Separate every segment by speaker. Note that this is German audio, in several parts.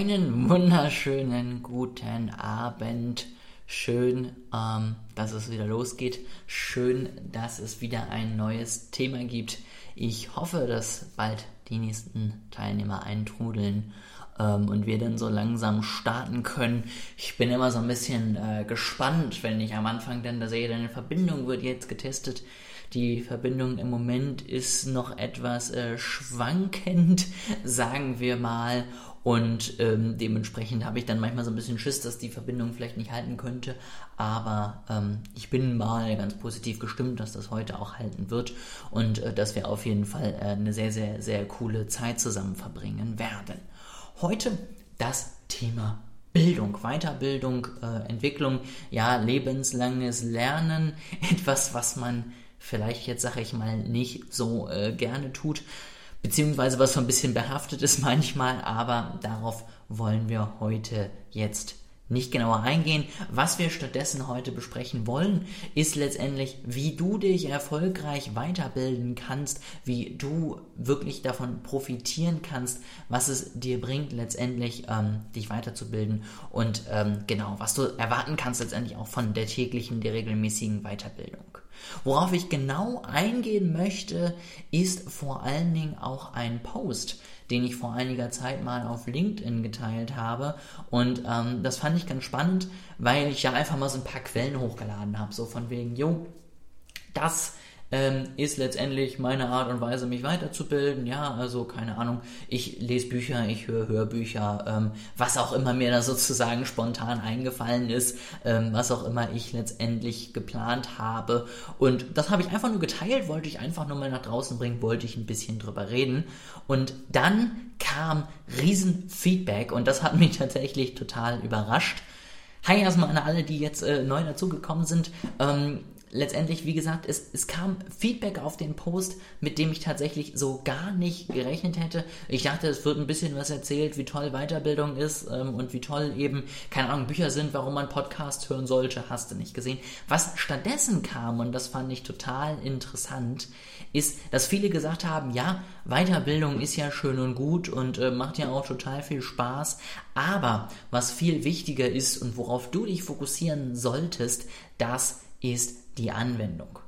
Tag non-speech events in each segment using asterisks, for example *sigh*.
Speaker 1: Einen wunderschönen guten Abend. Schön, ähm, dass es wieder losgeht. Schön, dass es wieder ein neues Thema gibt. Ich hoffe, dass bald die nächsten Teilnehmer eintrudeln ähm, und wir dann so langsam starten können. Ich bin immer so ein bisschen äh, gespannt, wenn ich am Anfang dann da sehe, deine Verbindung wird jetzt getestet. Die Verbindung im Moment ist noch etwas äh, schwankend, *laughs* sagen wir mal. Und ähm, dementsprechend habe ich dann manchmal so ein bisschen Schiss, dass die Verbindung vielleicht nicht halten könnte. Aber ähm, ich bin mal ganz positiv gestimmt, dass das heute auch halten wird und äh, dass wir auf jeden Fall äh, eine sehr, sehr, sehr coole Zeit zusammen verbringen werden. Heute das Thema Bildung, Weiterbildung, äh, Entwicklung, ja, lebenslanges Lernen, *laughs* etwas, was man vielleicht jetzt, sage ich mal, nicht so äh, gerne tut beziehungsweise was so ein bisschen behaftet ist *laughs* manchmal, aber darauf wollen wir heute jetzt nicht genauer eingehen. Was wir stattdessen heute besprechen wollen, ist letztendlich, wie du dich erfolgreich weiterbilden kannst, wie du wirklich davon profitieren kannst, was es dir bringt, letztendlich ähm, dich weiterzubilden und ähm, genau, was du erwarten kannst letztendlich auch von der täglichen, der regelmäßigen Weiterbildung. Worauf ich genau eingehen möchte, ist vor allen Dingen auch ein Post, den ich vor einiger Zeit mal auf LinkedIn geteilt habe. Und ähm, das fand ich ganz spannend, weil ich ja einfach mal so ein paar Quellen hochgeladen habe. So von wegen, jo, das ähm, ist letztendlich meine Art und Weise, mich weiterzubilden. Ja, also keine Ahnung, ich lese Bücher, ich höre Hörbücher, ähm, was auch immer mir da sozusagen spontan eingefallen ist, ähm, was auch immer ich letztendlich geplant habe. Und das habe ich einfach nur geteilt, wollte ich einfach nur mal nach draußen bringen, wollte ich ein bisschen drüber reden. Und dann kam Riesenfeedback und das hat mich *laughs* tatsächlich total überrascht. Hi erstmal an alle, die jetzt äh, neu dazugekommen sind. Ähm, letztendlich, wie gesagt, es, es kam Feedback auf den Post, mit dem ich tatsächlich so gar nicht gerechnet hätte. Ich dachte, es wird ein bisschen was erzählt, wie toll Weiterbildung ist ähm, und wie toll eben, keine Ahnung, Bücher sind, warum man Podcast hören sollte, hast du nicht gesehen. Was stattdessen kam, und das fand ich total interessant, ist, dass viele gesagt haben, ja, Weiterbildung ist ja schön und gut und äh, macht ja auch total viel Spaß, aber was viel wichtiger ist und worauf du dich fokussieren solltest, das ist die Anwendung.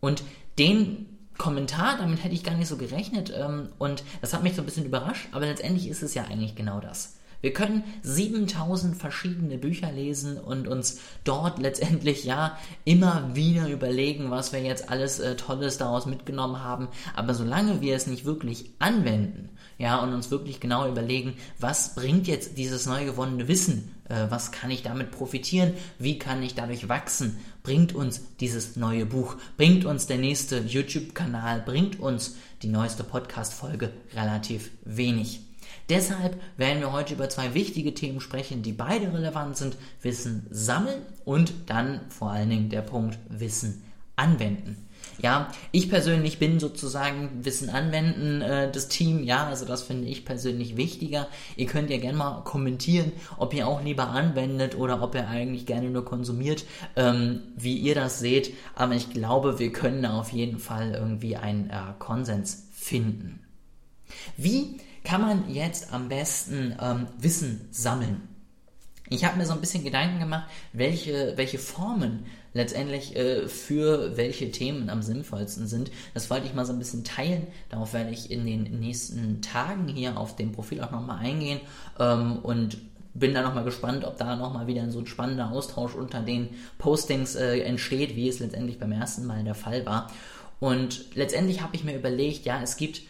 Speaker 1: Und den Kommentar, damit hätte ich gar nicht so gerechnet ähm, und das hat mich so ein bisschen überrascht, aber letztendlich ist es ja eigentlich genau das. Wir können 7000 verschiedene Bücher lesen und uns dort letztendlich ja immer wieder überlegen, was wir jetzt alles äh, Tolles daraus mitgenommen haben. Aber solange wir es nicht wirklich anwenden, ja, und uns wirklich genau überlegen, was bringt jetzt dieses neu gewonnene Wissen, äh, was kann ich damit profitieren, wie kann ich dadurch wachsen, bringt uns dieses neue Buch, bringt uns der nächste YouTube-Kanal, bringt uns die neueste Podcast-Folge relativ wenig. Deshalb werden wir heute über zwei wichtige Themen sprechen, die beide relevant sind. Wissen sammeln und dann vor allen Dingen der Punkt Wissen anwenden. Ja, ich persönlich bin sozusagen Wissen anwenden, äh, das Team, ja, also das finde ich persönlich wichtiger. Ihr könnt ja gerne mal kommentieren, ob ihr auch lieber anwendet oder ob ihr eigentlich gerne nur konsumiert, ähm, wie ihr das seht. Aber ich glaube, wir können auf jeden Fall irgendwie einen äh, Konsens finden. Wie kann man jetzt am besten ähm, Wissen sammeln? Ich habe mir so ein bisschen Gedanken gemacht, welche, welche Formen letztendlich äh, für welche Themen am sinnvollsten sind. Das wollte ich mal so ein bisschen teilen. Darauf werde ich in den nächsten Tagen hier auf dem Profil auch nochmal eingehen ähm, und bin da nochmal gespannt, ob da nochmal wieder so ein spannender Austausch unter den Postings äh, entsteht, wie es letztendlich beim ersten Mal der Fall war. Und letztendlich habe ich mir überlegt, ja, es gibt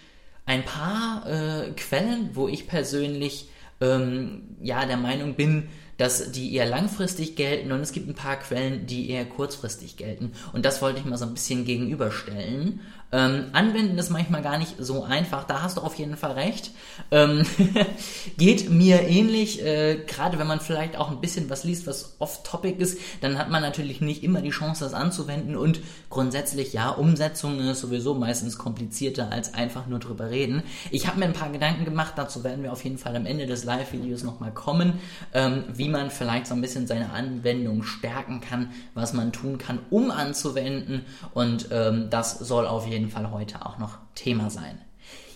Speaker 1: ein paar äh, Quellen, wo ich persönlich ähm, ja der Meinung bin, dass die eher langfristig gelten und es gibt ein paar Quellen, die eher kurzfristig gelten. Und das wollte ich mal so ein bisschen gegenüberstellen. Ähm, anwenden ist manchmal gar nicht so einfach, da hast du auf jeden Fall recht. Ähm, *laughs* geht mir ähnlich, äh, gerade wenn man vielleicht auch ein bisschen was liest, was off-topic ist, dann hat man natürlich nicht immer die Chance, das anzuwenden. Und grundsätzlich, ja, Umsetzung ist sowieso meistens komplizierter als einfach nur drüber reden. Ich habe mir ein paar Gedanken gemacht, dazu werden wir auf jeden Fall am Ende des Live-Videos nochmal kommen, ähm, wie man vielleicht so ein bisschen seine Anwendung stärken kann, was man tun kann, um anzuwenden. Und ähm, das soll auf jeden jeden Fall heute auch noch Thema sein.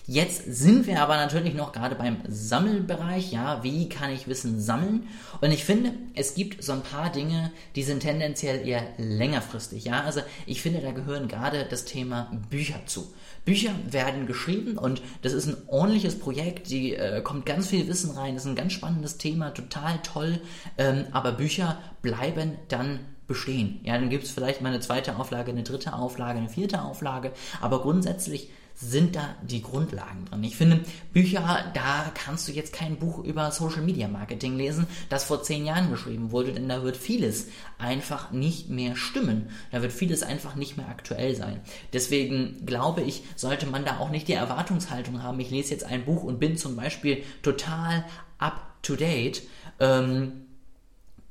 Speaker 1: Jetzt sind wir aber natürlich noch gerade beim Sammelbereich. Ja, wie kann ich Wissen sammeln? Und ich finde, es gibt so ein paar Dinge, die sind tendenziell eher längerfristig. Ja, also ich finde, da gehören gerade das Thema Bücher zu. Bücher werden geschrieben und das ist ein ordentliches Projekt. Die äh, kommt ganz viel Wissen rein. Das ist ein ganz spannendes Thema, total toll. Ähm, aber Bücher bleiben dann bestehen. Ja, dann gibt es vielleicht mal eine zweite Auflage, eine dritte Auflage, eine vierte Auflage. Aber grundsätzlich sind da die Grundlagen drin. Ich finde, Bücher, da kannst du jetzt kein Buch über Social Media Marketing lesen, das vor zehn Jahren geschrieben wurde, denn da wird vieles einfach nicht mehr stimmen. Da wird vieles einfach nicht mehr aktuell sein. Deswegen glaube ich, sollte man da auch nicht die Erwartungshaltung haben, ich lese jetzt ein Buch und bin zum Beispiel total up to date. Ähm,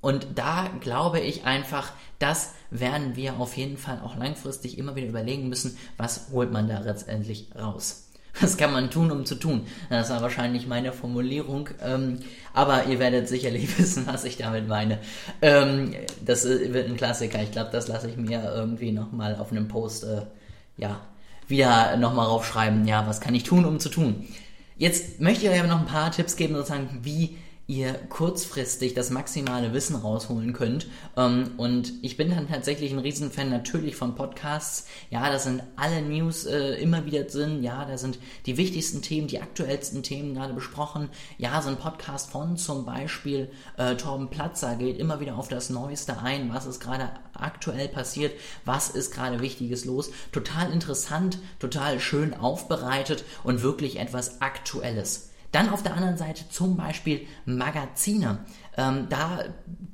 Speaker 1: und da glaube ich einfach, das werden wir auf jeden Fall auch langfristig immer wieder überlegen müssen, was holt man da letztendlich raus. *laughs* Was kann man tun, um zu tun? Das war wahrscheinlich meine Formulierung, ähm, aber ihr werdet sicherlich *laughs* wissen, was ich damit meine. Ähm, das wird ein Klassiker. Ich glaube, das lasse ich mir irgendwie nochmal auf einem Post, äh, ja, wieder nochmal raufschreiben. Ja, was kann ich tun, um zu tun? Jetzt möchte ich euch aber noch ein paar Tipps geben, sozusagen, wie ihr kurzfristig das maximale Wissen rausholen könnt. Ähm, und ich bin dann tatsächlich ein Riesenfan natürlich von Podcasts. Ja, da sind alle News äh, immer wieder drin. Ja, da sind die wichtigsten Themen, die aktuellsten Themen gerade besprochen. Ja, so ein Podcast von zum Beispiel äh, Torben Platzer geht immer wieder auf das Neueste ein. Was ist gerade aktuell passiert? Was ist gerade Wichtiges los? Total interessant, total schön aufbereitet und wirklich etwas Aktuelles. Dann auf der anderen Seite zum Beispiel Magazine. Ähm, da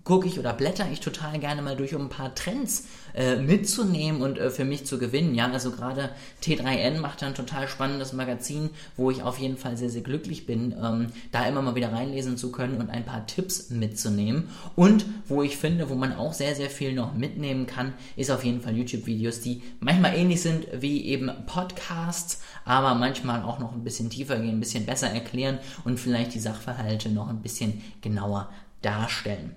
Speaker 1: gucke ich oder blätter ich total gerne mal durch, um ein paar Trends äh, mitzunehmen und äh, für mich zu gewinnen. Ja, also gerade T3N macht ein total spannendes Magazin, wo ich auf jeden Fall sehr, sehr glücklich bin, ähm, da immer mal wieder reinlesen zu können und ein paar Tipps mitzunehmen. Und wo ich finde, wo man auch sehr, sehr viel noch mitnehmen kann, ist auf jeden Fall YouTube-Videos, die manchmal ähnlich sind wie eben Podcasts, aber manchmal auch noch ein bisschen tiefer gehen, ein bisschen besser erklären und vielleicht die Sachverhalte noch ein bisschen genauer darstellen.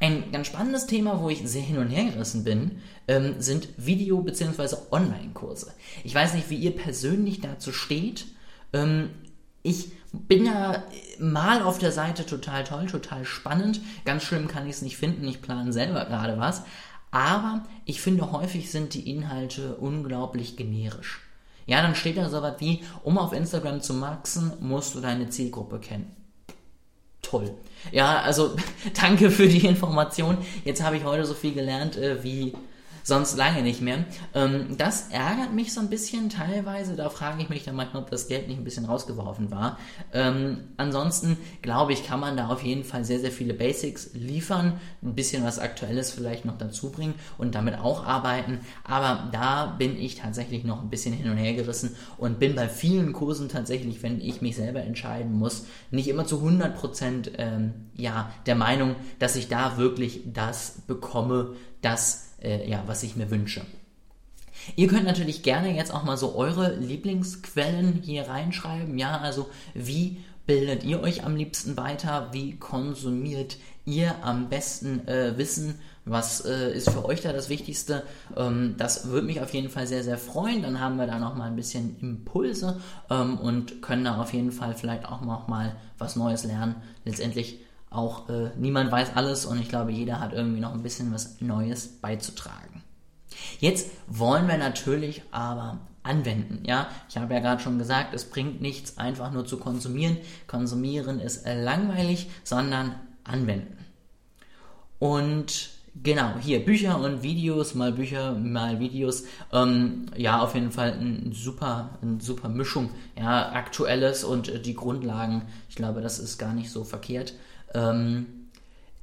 Speaker 1: Ein ganz spannendes Thema, wo ich sehr hin und her gerissen bin, ähm, sind Video- bzw. Online-Kurse. Ich weiß nicht, wie ihr persönlich dazu steht. Ähm, ich bin ja mal auf der Seite total toll, total spannend. Ganz schlimm kann ich es nicht finden. Ich plane selber gerade was. Aber ich finde, häufig sind die Inhalte unglaublich generisch. Ja, dann steht da so was wie, um auf Instagram zu maxen, musst du deine Zielgruppe kennen toll. Ja, also *laughs* danke für die Information. Jetzt habe ich heute so viel gelernt äh, wie sonst lange nicht mehr. Ähm, das ärgert mich so ein bisschen teilweise. Da frage ich mich dann manchmal, ob das Geld nicht ein bisschen rausgeworfen war. Ähm, ansonsten glaube ich, kann man da auf jeden Fall sehr, sehr viele Basics liefern, ein bisschen was Aktuelles vielleicht noch dazu bringen und damit auch arbeiten. Aber da bin ich tatsächlich noch ein bisschen hin und her gerissen und bin bei vielen Kursen tatsächlich, wenn ich mich selber entscheiden muss, nicht immer zu 100 Prozent ähm, ja, der Meinung, dass ich da wirklich das bekomme, das äh, ja, was ich mir wünsche. Ihr könnt natürlich gerne jetzt auch mal so eure Lieblingsquellen hier reinschreiben. Ja, also wie bildet ihr euch am liebsten weiter? Wie konsumiert ihr am besten äh, Wissen? Was äh, ist für euch da das Wichtigste? Ähm, das würde mich auf jeden Fall sehr, sehr freuen. Dann haben wir da noch mal ein bisschen Impulse ähm, und können da auf jeden Fall vielleicht auch noch mal was Neues lernen. Letztendlich auch äh, niemand weiß alles und ich glaube, jeder hat irgendwie noch ein bisschen was Neues beizutragen. Jetzt wollen wir natürlich aber anwenden. Ja, ich habe ja gerade schon gesagt, es bringt nichts, einfach nur zu konsumieren. Konsumieren ist äh, langweilig, sondern anwenden. Und genau, hier Bücher und Videos, mal Bücher, mal Videos. Ähm, ja, auf jeden Fall ein super, eine super Mischung. Ja, aktuelles und äh, die Grundlagen. Ich glaube, das ist gar nicht so verkehrt. Ähm,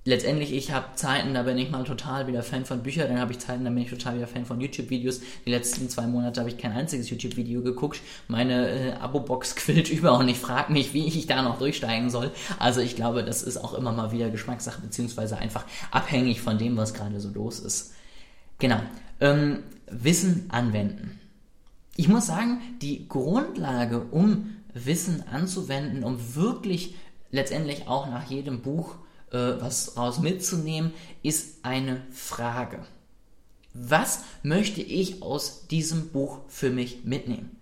Speaker 1: letztendlich, ich habe Zeiten, da bin ich mal total wieder Fan von Büchern, dann habe ich Zeiten, da bin ich total wieder Fan von YouTube-Videos. Die letzten zwei Monate habe ich kein einziges YouTube-Video geguckt. Meine äh, Abo-Box *laughs* quillt über und ich frage mich, wie ich da noch durchsteigen soll. Also ich glaube, das ist auch immer mal wieder Geschmackssache, beziehungsweise einfach abhängig von dem, was gerade so los ist. Genau. Ähm, Wissen anwenden. Ich muss sagen, die Grundlage, um Wissen anzuwenden, um wirklich letztendlich auch nach jedem Buch äh, was raus mitzunehmen, ist eine Frage. Was möchte ich aus diesem Buch für mich mitnehmen?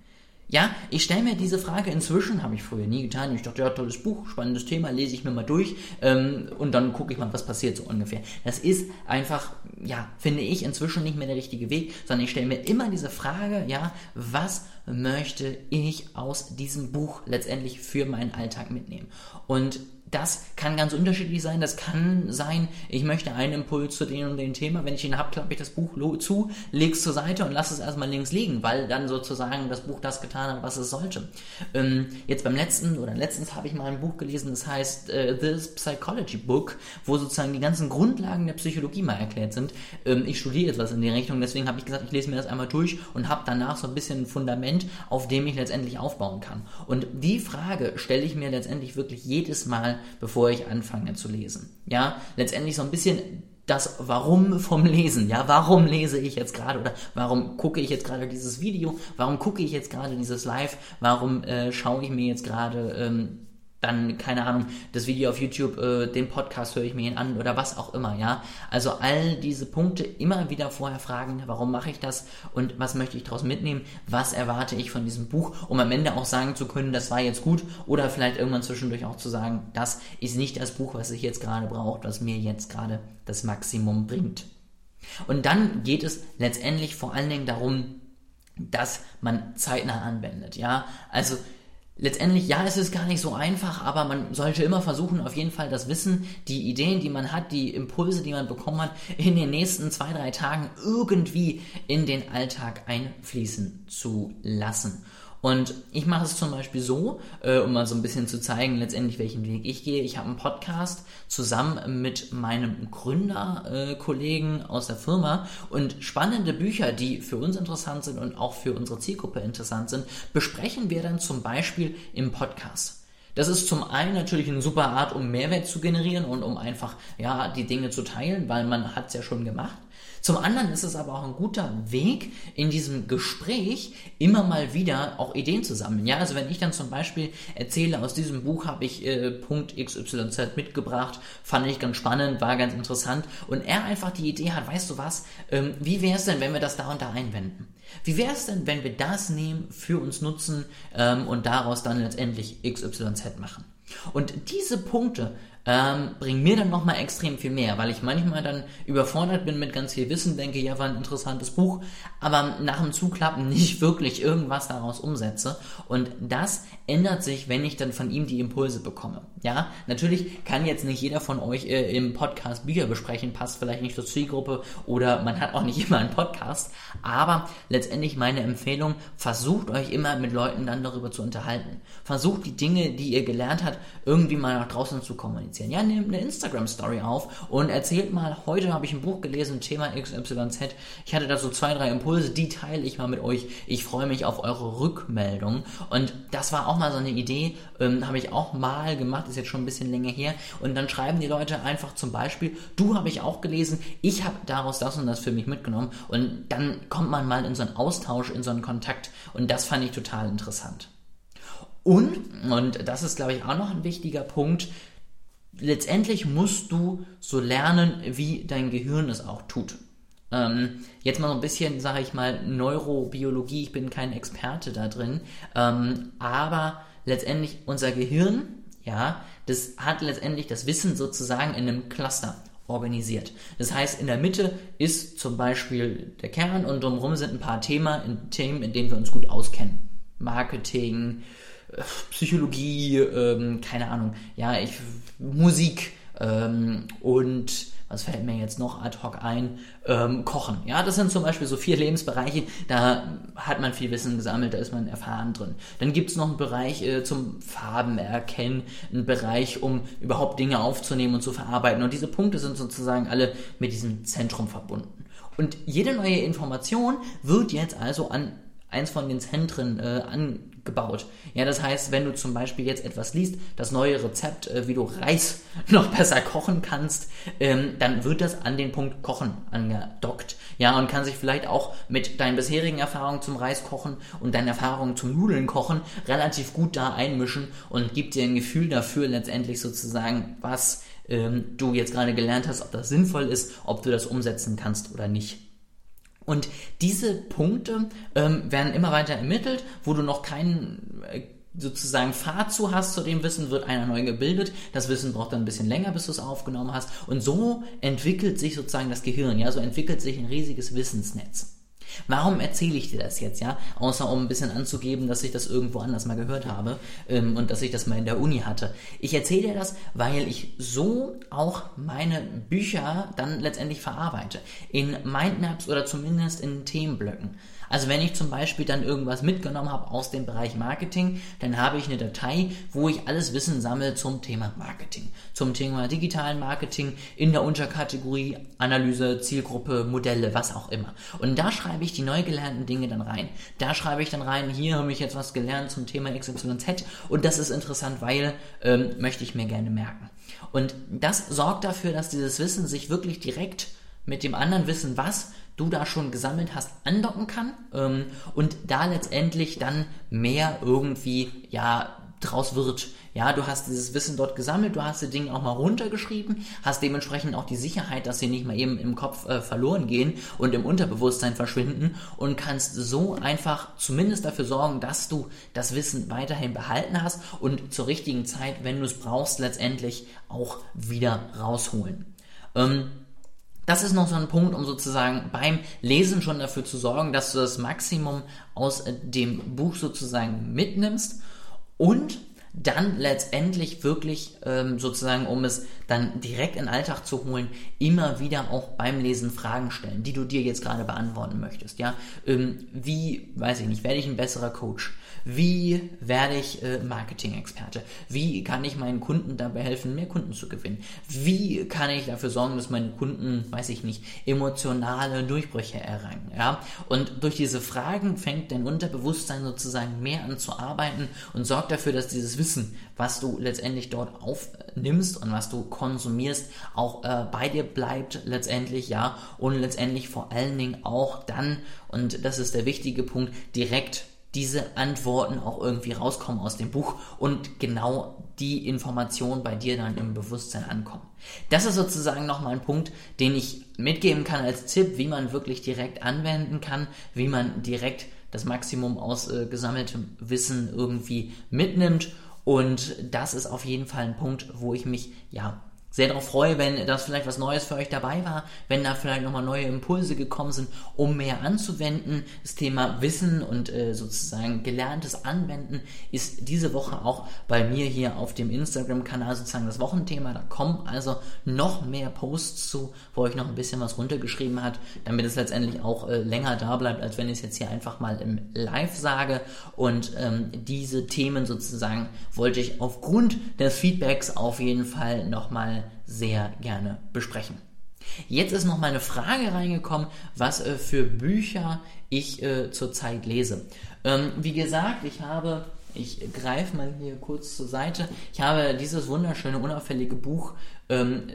Speaker 1: Ja, ich stelle mir diese Frage inzwischen, habe ich früher nie getan. Ich dachte, ja, tolles Buch, spannendes Thema, lese ich mir mal durch ähm, und dann gucke ich mal, was passiert so ungefähr. Das ist einfach, ja, finde ich inzwischen nicht mehr der richtige Weg, sondern ich stelle mir immer diese Frage, ja, was möchte ich aus diesem Buch letztendlich für meinen Alltag mitnehmen? Und das kann ganz unterschiedlich sein. Das kann sein, ich möchte einen Impuls zu dem und dem Thema. Wenn ich ihn habe, klappe ich das Buch zu, lege es zur Seite und lasse es erstmal links liegen, weil dann sozusagen das Buch das getan hat, was es sollte. Ähm, jetzt beim letzten oder letztens habe ich mal ein Buch gelesen, das heißt äh, The Psychology Book, wo sozusagen die ganzen Grundlagen der Psychologie mal erklärt sind. Ähm, ich studiere etwas in die Richtung, deswegen habe ich gesagt, ich lese mir das einmal durch und habe danach so ein bisschen ein Fundament, auf dem ich letztendlich aufbauen kann. Und die Frage stelle ich mir letztendlich wirklich jedes Mal bevor ich anfange zu lesen. Ja, letztendlich so ein bisschen das Warum vom Lesen. Ja, warum lese ich jetzt gerade oder warum gucke ich jetzt gerade dieses Video? Warum gucke ich jetzt gerade dieses Live? Warum äh, schaue ich mir jetzt gerade ähm, dann, keine Ahnung, das Video auf YouTube, äh, den Podcast höre ich mir an oder was auch immer, ja. Also all diese Punkte immer wieder vorher fragen, warum mache ich das und was möchte ich daraus mitnehmen, was erwarte ich von diesem Buch, um am Ende auch sagen zu können, das war jetzt gut oder vielleicht irgendwann zwischendurch auch zu sagen, das ist nicht das Buch, was ich jetzt gerade brauche, was mir jetzt gerade das Maximum bringt. Und dann geht es letztendlich vor allen Dingen darum, dass man zeitnah anwendet, ja. Also letztendlich, ja, es ist gar nicht so einfach, aber man sollte immer versuchen, auf jeden Fall das Wissen, die Ideen, die man hat, die Impulse, die man bekommen hat, in den nächsten zwei, drei Tagen irgendwie in den Alltag einfließen zu lassen. Und ich mache es zum Beispiel so, äh, um mal so ein bisschen zu zeigen, letztendlich welchen Weg ich gehe. Ich habe einen Podcast zusammen mit meinem Gründerkollegen äh, aus der Firma und spannende Bücher, die für uns interessant sind und auch für unsere Zielgruppe interessant sind, besprechen wir dann zum Beispiel im Podcast. Das ist zum einen natürlich eine super Art, um Mehrwert zu generieren und um einfach ja die Dinge zu teilen, weil man hat es ja schon gemacht. Zum anderen ist es aber auch ein guter Weg, in diesem Gespräch immer mal wieder auch Ideen zu sammeln. Ja, also wenn ich dann zum Beispiel erzähle, aus diesem Buch habe ich äh, Punkt XYZ mitgebracht, fand ich ganz spannend, war ganz interessant und er einfach die Idee hat, weißt du was, ähm, wie wäre es denn, wenn wir das da und da einwenden? Wie wäre es denn, wenn wir das nehmen, für uns nutzen ähm, und daraus dann letztendlich XYZ machen? Und diese Punkte ähm, bringen mir dann nochmal extrem viel mehr, weil ich manchmal dann überfordert bin mit ganz viel Wissen, denke, ja, war ein interessantes Buch, aber nach dem Zuklappen *laughs* nicht wirklich irgendwas daraus umsetze. Und das ändert sich, wenn ich dann von ihm die Impulse bekomme. Ja, natürlich kann jetzt nicht jeder von euch äh, im Podcast Bücher besprechen, passt vielleicht nicht zur Zielgruppe oder man hat auch nicht *laughs* immer einen Podcast, aber letztendlich meine Empfehlung, versucht euch immer mit Leuten dann darüber zu unterhalten. Versucht die Dinge, die ihr gelernt habt, irgendwie mal nach draußen zu kommunizieren kommunizieren. Ja, nehmt eine Instagram-Story auf und erzählt mal, heute habe ich ein Buch gelesen, Thema XYZ. Ich hatte da so zwei, drei Impulse, die teile ich mal mit euch. Ich freue mich auf eure Rückmeldung. Und das war auch mal so eine Idee, ähm, habe ich auch mal gemacht, ist jetzt schon ein bisschen länger her. Und dann schreiben die Leute einfach zum Beispiel, du habe ich auch gelesen, ich habe daraus das und das für mich mitgenommen. Und dann kommt man mal in so einen Austausch, in so einen Kontakt. Und das fand ich total interessant. Und, und das ist, glaube ich, auch noch ein wichtiger Punkt, letztendlich musst du so lernen, wie dein Gehirn es auch tut. Ähm, jetzt mal so ein bisschen, sage ich mal, Neurobiologie, ich bin kein Experte da drin, ähm, aber letztendlich unser Gehirn, ja, das hat letztendlich das Wissen sozusagen in einem Cluster organisiert. Das heißt, in der Mitte ist zum Beispiel der Kern und drumherum sind ein paar Themen, in, Themen, in denen wir uns gut auskennen. Marketing, Psychologie, ähm, keine Ahnung, ja, ich, Musik ähm, und was fällt mir jetzt noch ad hoc ein? Ähm, Kochen. Ja, das sind zum Beispiel so vier Lebensbereiche, da hat man viel Wissen gesammelt, da ist man erfahren drin. Dann gibt es noch einen Bereich äh, zum Farben erkennen, einen Bereich, um überhaupt Dinge aufzunehmen und zu verarbeiten. Und diese Punkte sind sozusagen alle mit diesem Zentrum verbunden. Und jede neue Information wird jetzt also an eins von den Zentren äh, angebaut. Ja, das heißt, wenn du zum Beispiel jetzt etwas liest, das neue Rezept, äh, wie du Reis *laughs* noch besser kochen kannst, ähm, dann wird das an den Punkt Kochen angedockt. Ja, und kann sich vielleicht auch mit deinen bisherigen Erfahrungen zum Reiskochen und deinen Erfahrungen zum Nudeln kochen relativ gut da einmischen und gibt dir ein Gefühl dafür letztendlich sozusagen, was ähm, du jetzt gerade gelernt hast, ob das sinnvoll ist, ob du das umsetzen kannst oder nicht. Und diese Punkte ähm, werden immer weiter ermittelt, wo du noch keinen äh, sozusagen Pfad zu hast zu dem Wissen, wird einer neu gebildet. Das Wissen braucht dann ein bisschen länger, bis du es aufgenommen hast. Und so entwickelt sich sozusagen das Gehirn, ja, so entwickelt sich ein riesiges Wissensnetz. Warum erzähle ich dir das jetzt, ja? Außer um ein bisschen anzugeben, dass ich das irgendwo anders mal gehört habe ähm, und dass ich das mal in der Uni hatte. Ich erzähle dir das, weil ich so auch meine Bücher dann letztendlich verarbeite. In Mindmaps oder zumindest in Themenblöcken. Also wenn ich zum Beispiel dann irgendwas mitgenommen habe aus dem Bereich Marketing, dann habe ich eine Datei, wo ich alles Wissen sammle zum Thema Marketing, zum Thema digitalen Marketing in der Unterkategorie Analyse, Zielgruppe, Modelle, was auch immer. Und da schreibe ich die neu gelernten Dinge dann rein. Da schreibe ich dann rein, hier habe ich jetzt was gelernt zum Thema XYZ und das ist interessant, weil ähm, möchte ich mir gerne merken. Und das sorgt dafür, dass dieses Wissen sich wirklich direkt mit dem anderen Wissen, was du da schon gesammelt hast, andocken kann ähm, und da letztendlich dann mehr irgendwie ja draus wird. Ja, du hast dieses Wissen dort gesammelt, du hast die Dinge auch mal runtergeschrieben, hast dementsprechend auch die Sicherheit, dass sie nicht mal eben im Kopf äh, verloren gehen und im Unterbewusstsein verschwinden und kannst so einfach zumindest dafür sorgen, dass du das Wissen weiterhin behalten hast und zur richtigen Zeit, wenn du es brauchst, letztendlich auch wieder rausholen. Ähm, das ist noch so ein Punkt, um sozusagen beim Lesen schon dafür zu sorgen, dass du das Maximum aus äh, dem Buch sozusagen mitnimmst und dann letztendlich wirklich ähm, sozusagen, um es dann direkt in den Alltag zu holen, immer wieder auch beim Lesen Fragen stellen, die du dir jetzt gerade beantworten möchtest. Ja, ähm, wie, weiß ich nicht, werde ich ein besserer Coach? Wie werde ich äh, Marketing-Experte? Wie kann ich meinen Kunden dabei helfen, mehr Kunden zu gewinnen? Wie kann ich dafür sorgen, dass meine Kunden, weiß ich nicht, emotionale Durchbrüche errangen? Ja? Und durch diese Fragen fängt dein Unterbewusstsein sozusagen mehr an zu arbeiten und sorgt dafür, dass dieses Wissen, was du letztendlich dort aufnimmst und was du konsumierst, auch äh, bei dir bleibt letztendlich, ja, und letztendlich vor allen Dingen auch dann, und das ist der wichtige Punkt, direkt diese Antworten auch irgendwie rauskommen aus dem Buch und genau die Informationen bei dir dann im Bewusstsein ankommen. Das ist sozusagen nochmal ein Punkt, den ich mitgeben kann als Tipp, wie man wirklich direkt anwenden kann, wie man direkt das Maximum aus äh, gesammeltem Wissen irgendwie mitnimmt. Und das ist auf jeden Fall ein Punkt, wo ich mich ja sehr darauf freue, wenn das vielleicht was Neues für euch dabei war, wenn da vielleicht nochmal neue Impulse gekommen sind, um mehr anzuwenden. Das Thema Wissen und äh, sozusagen gelerntes Anwenden ist diese Woche auch bei mir hier auf dem Instagram-Kanal sozusagen das Wochenthema. Da kommen also noch mehr Posts zu, wo ich noch ein bisschen was runtergeschrieben hat, damit es letztendlich auch äh, länger da bleibt, als wenn ich es jetzt hier einfach mal im Live sage. Und ähm, diese Themen sozusagen wollte ich aufgrund des Feedbacks auf jeden Fall nochmal sehr gerne besprechen. Jetzt ist noch mal eine Frage reingekommen, was äh, für Bücher ich äh, zurzeit lese. Ähm, wie gesagt, ich habe, ich greife mal hier kurz zur Seite, ich habe dieses wunderschöne, unauffällige Buch ähm,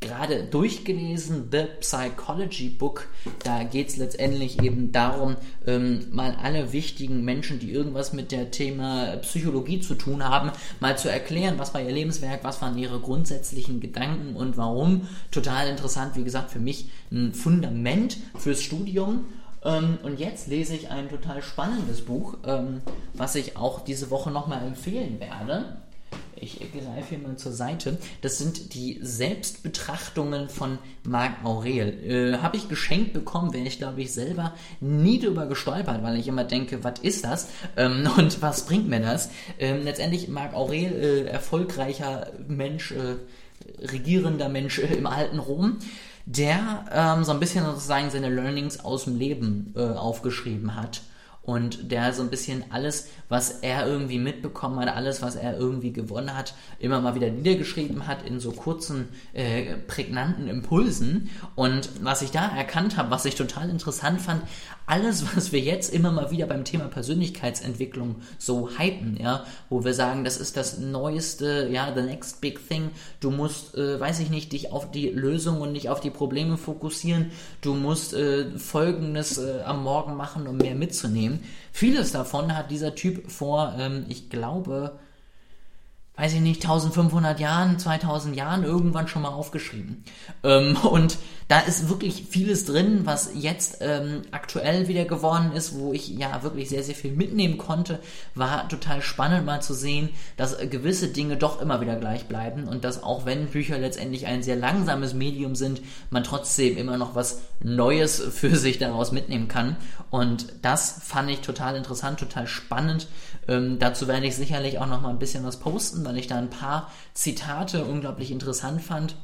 Speaker 1: gerade durchgelesen, The Psychology Book. Da geht es letztendlich eben darum, ähm, mal alle wichtigen Menschen, die irgendwas mit der Thema Psychologie zu tun haben, mal zu erklären, was war ihr Lebenswerk, was waren ihre grundsätzlichen Gedanken und warum. Total interessant, wie gesagt, für mich ein Fundament fürs Studium. Ähm, und jetzt lese ich ein total spannendes Buch, ähm, was ich auch diese Woche nochmal empfehlen werde. Ich greife hier mal zur Seite. Das sind die Selbstbetrachtungen von Marc Aurel. Äh, Habe ich geschenkt bekommen, wäre ich, glaube ich, selber nie drüber gestolpert, weil ich immer denke, was ist das ähm, *laughs* und was bringt mir das? Ähm, letztendlich Marc Aurel, äh, erfolgreicher Mensch, äh, regierender Mensch äh, im alten Rom der ähm, so ein bisschen sozusagen seine Learnings aus dem Leben äh, aufgeschrieben hat und der so ein bisschen alles, was er irgendwie mitbekommen hat, alles, was er irgendwie gewonnen hat, immer mal wieder niedergeschrieben hat in so kurzen, äh, prägnanten Impulsen. Und was ich da erkannt habe, was ich total interessant fand, alles, *laughs* was wir jetzt immer mal wieder beim Thema Persönlichkeitsentwicklung so hypen, ja, wo wir sagen, das ist das neueste, ja, the next big thing. Du musst, äh, weiß ich nicht, dich auf die Lösung und nicht auf die Probleme fokussieren. Du musst äh, Folgendes äh, am Morgen machen, um mehr mitzunehmen. Vieles davon hat dieser Typ vor, ähm, ich glaube, weiß ich nicht, 1500 Jahren, 2000 Jahren irgendwann schon mal aufgeschrieben. Ähm, *laughs* und da ist wirklich vieles drin, was jetzt ähm, aktuell wieder geworden ist, wo ich ja wirklich sehr, sehr viel mitnehmen konnte. War total spannend mal zu sehen, dass gewisse Dinge doch immer wieder gleich bleiben und dass auch wenn Bücher letztendlich ein sehr langsames Medium sind, man trotzdem immer noch was Neues für sich daraus mitnehmen kann. Und das fand ich total interessant, total spannend. Ähm, dazu werde ich sicherlich auch noch mal ein bisschen was posten, weil ich da ein paar Zitate unglaublich interessant fand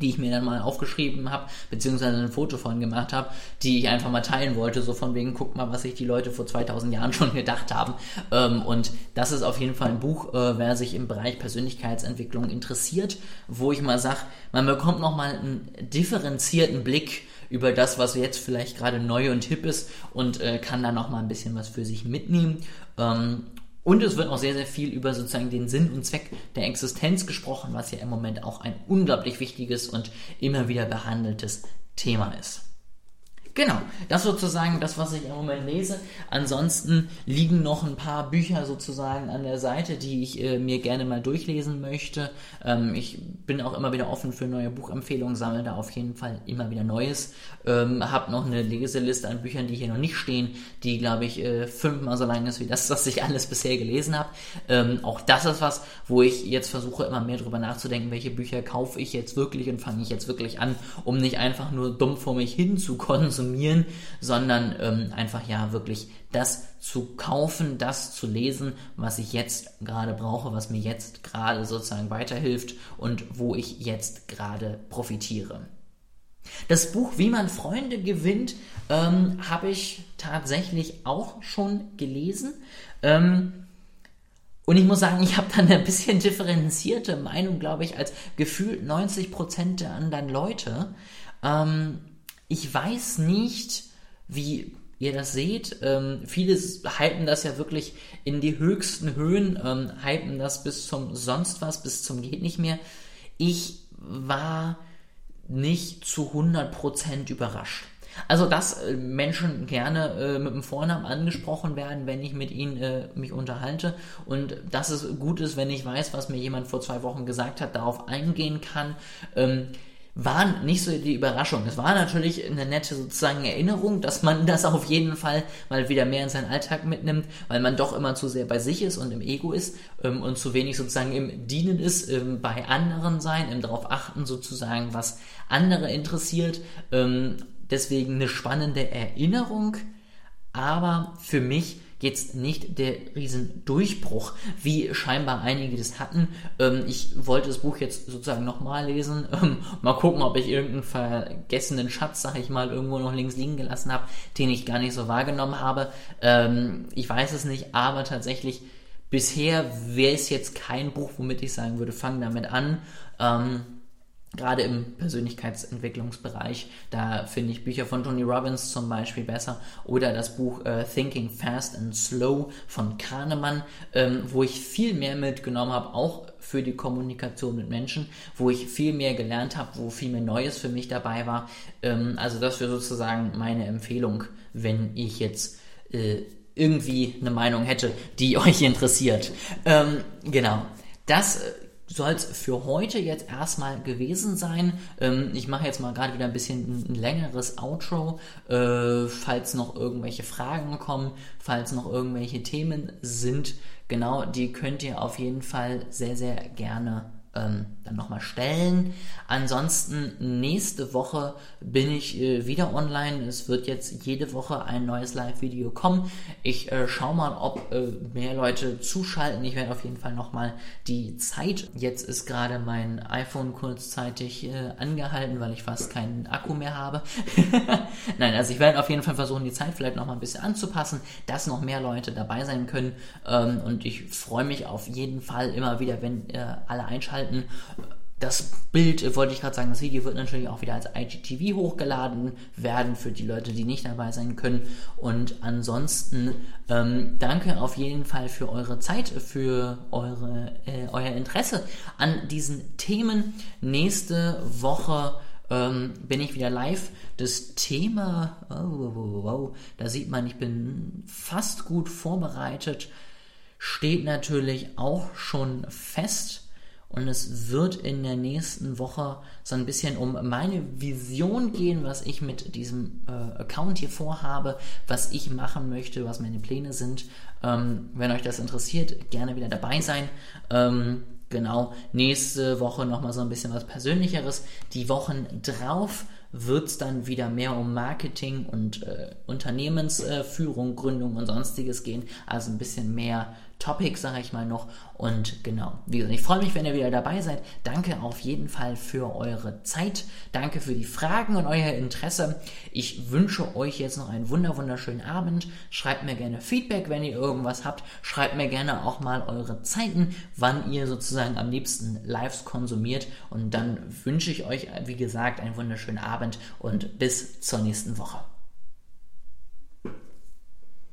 Speaker 1: die ich mir dann mal aufgeschrieben habe, beziehungsweise ein Foto von gemacht habe, die ich einfach mal teilen wollte, so von wegen, guck mal, was sich die Leute vor 2000 Jahren *laughs* schon gedacht haben. Ähm, und das ist auf jeden Fall ein Buch, äh, wer sich im Bereich Persönlichkeitsentwicklung interessiert, wo ich mal sage, man bekommt nochmal einen differenzierten Blick über das, was jetzt vielleicht gerade neu und hip ist und äh, kann da nochmal ein bisschen was für sich mitnehmen. Ähm, und es wird auch sehr, sehr viel über sozusagen den Sinn und Zweck der Existenz gesprochen, was ja im Moment auch ein unglaublich wichtiges und immer wieder behandeltes Thema ist. Genau, das sozusagen das, was ich im Moment lese. Ansonsten liegen noch ein paar Bücher sozusagen an der Seite, die ich äh, mir gerne mal durchlesen möchte. Ähm, ich bin auch immer wieder offen für neue Buchempfehlungen, sammle da auf jeden Fall immer wieder Neues. Ähm, habe noch eine Leseliste an Büchern, die hier noch nicht stehen, die glaube ich äh, fünfmal so lang ist wie das, was ich alles bisher gelesen habe. Ähm, auch das ist was, wo ich jetzt versuche immer mehr drüber nachzudenken, welche Bücher kaufe ich jetzt wirklich und fange ich jetzt wirklich an, um nicht einfach nur dumm vor mich hin zu konsumieren konsumieren, sondern ähm, einfach ja wirklich das zu kaufen, das zu lesen, was ich jetzt gerade brauche, was mir jetzt gerade sozusagen weiterhilft und wo ich jetzt gerade profitiere. Das Buch Wie man Freunde gewinnt ähm, habe ich tatsächlich auch schon gelesen. Ähm, und ich muss sagen, ich habe dann eine bisschen differenzierte Meinung, glaube ich, als gefühlt 90% der anderen Leute. Ähm, ich weiß nicht, wie ihr das seht. Ähm, viele halten das ja wirklich in die höchsten Höhen, ähm, hypen das bis zum sonst was, bis zum geht nicht mehr. Ich war nicht zu 100% überrascht. Also, dass äh, Menschen gerne äh, mit dem Vornamen angesprochen werden, wenn ich mit ihnen äh, mich unterhalte und dass es gut ist, wenn ich weiß, was mir jemand vor zwei Wochen gesagt hat, darauf eingehen kann. Ähm, war nicht so die Überraschung. Es war natürlich eine nette sozusagen Erinnerung, dass man das auf jeden Fall mal wieder mehr in seinen Alltag mitnimmt, weil man doch immer zu sehr bei sich ist und im Ego ist ähm, und zu wenig sozusagen im Dienen ist, ähm, bei anderen sein, im darauf achten sozusagen, was andere interessiert. Ähm, deswegen eine spannende Erinnerung, aber für mich jetzt nicht der Riesendurchbruch, wie scheinbar einige das hatten. Ähm, ich wollte das Buch jetzt sozusagen nochmal lesen, *laughs* ähm, mal gucken, ob ich irgendeinen vergessenen Schatz, sag ich mal, irgendwo noch links liegen gelassen habe, den ich gar nicht so wahrgenommen habe. Ähm, ich weiß es nicht, aber tatsächlich bisher wäre es jetzt kein Buch, womit ich sagen würde, fang damit an. Gerade im Persönlichkeitsentwicklungsbereich. Da finde ich Bücher von Tony Robbins zum Beispiel besser oder das Buch äh, Thinking Fast and Slow von Kahnemann, ähm, wo ich viel mehr mitgenommen habe, auch für die Kommunikation mit Menschen, wo ich viel mehr gelernt habe, wo viel mehr Neues für mich dabei war. Ähm, also das wäre sozusagen meine Empfehlung, wenn ich jetzt äh, irgendwie eine Meinung hätte, die *laughs* euch interessiert. Ähm, genau. Das äh, soll es für heute jetzt erstmal gewesen sein. Ähm, ich mache jetzt mal gerade wieder ein bisschen ein, längeres Outro. Äh, falls noch irgendwelche Fragen kommen, falls noch irgendwelche Themen sind, genau, die könnt ihr auf jeden Fall sehr, sehr gerne ähm, dann nochmal stellen. Ansonsten nächste Woche bin ich äh, wieder online. Es wird jetzt jede Woche ein neues Live-Video kommen. Ich äh, schaue mal, ob äh, mehr Leute zuschalten. Ich werde auf jeden Fall nochmal die Zeit. Jetzt ist gerade mein iPhone kurzzeitig äh, angehalten, weil ich fast keinen Akku mehr habe. *laughs* Nein, also ich werde auf jeden Fall versuchen, die Zeit vielleicht nochmal ein bisschen anzupassen, dass noch mehr Leute dabei sein können. Ähm, und ich freue mich auf jeden Fall immer wieder, wenn äh, alle einschalten das Bild, äh, wollte ich gerade sagen, das Video wird natürlich auch wieder als IGTV hochgeladen werden für die Leute, die nicht dabei sein können. Und ansonsten ähm, danke auf jeden Fall für eure Zeit, für eure, äh, euer Interesse an diesen Themen. Nächste Woche ähm, bin ich wieder live. Das Thema, oh, oh, oh, da sieht man, ich bin fast gut vorbereitet. steht natürlich auch schon fest und es wird in der nächsten Woche so ein bisschen um meine Vision gehen, was ich mit diesem äh, Account hier vorhabe, was ich machen möchte, was meine Pläne sind. Ähm, wenn euch das interessiert, gerne wieder dabei sein. Ähm, genau, nächste Woche nochmal so ein bisschen was Persönlicheres. Die Wochen drauf wird es dann wieder mehr um Marketing und äh, Unternehmensführung, äh, Gründung und sonstiges gehen. Also ein bisschen mehr Topic, sage ich mal noch. Und genau, wie gesagt, ich freue mich, wenn ihr wieder dabei seid. Danke auf jeden Fall für eure Zeit. Danke für die Fragen und euer Interesse. Ich wünsche euch jetzt noch einen wunder wunderschönen Abend. Schreibt mir gerne Feedback, wenn ihr irgendwas habt. Schreibt mir gerne auch mal eure Zeiten, wann ihr sozusagen am liebsten Lives konsumiert. Und dann wünsche ich euch, wie gesagt, einen wunderschönen Abend und bis zur nächsten Woche.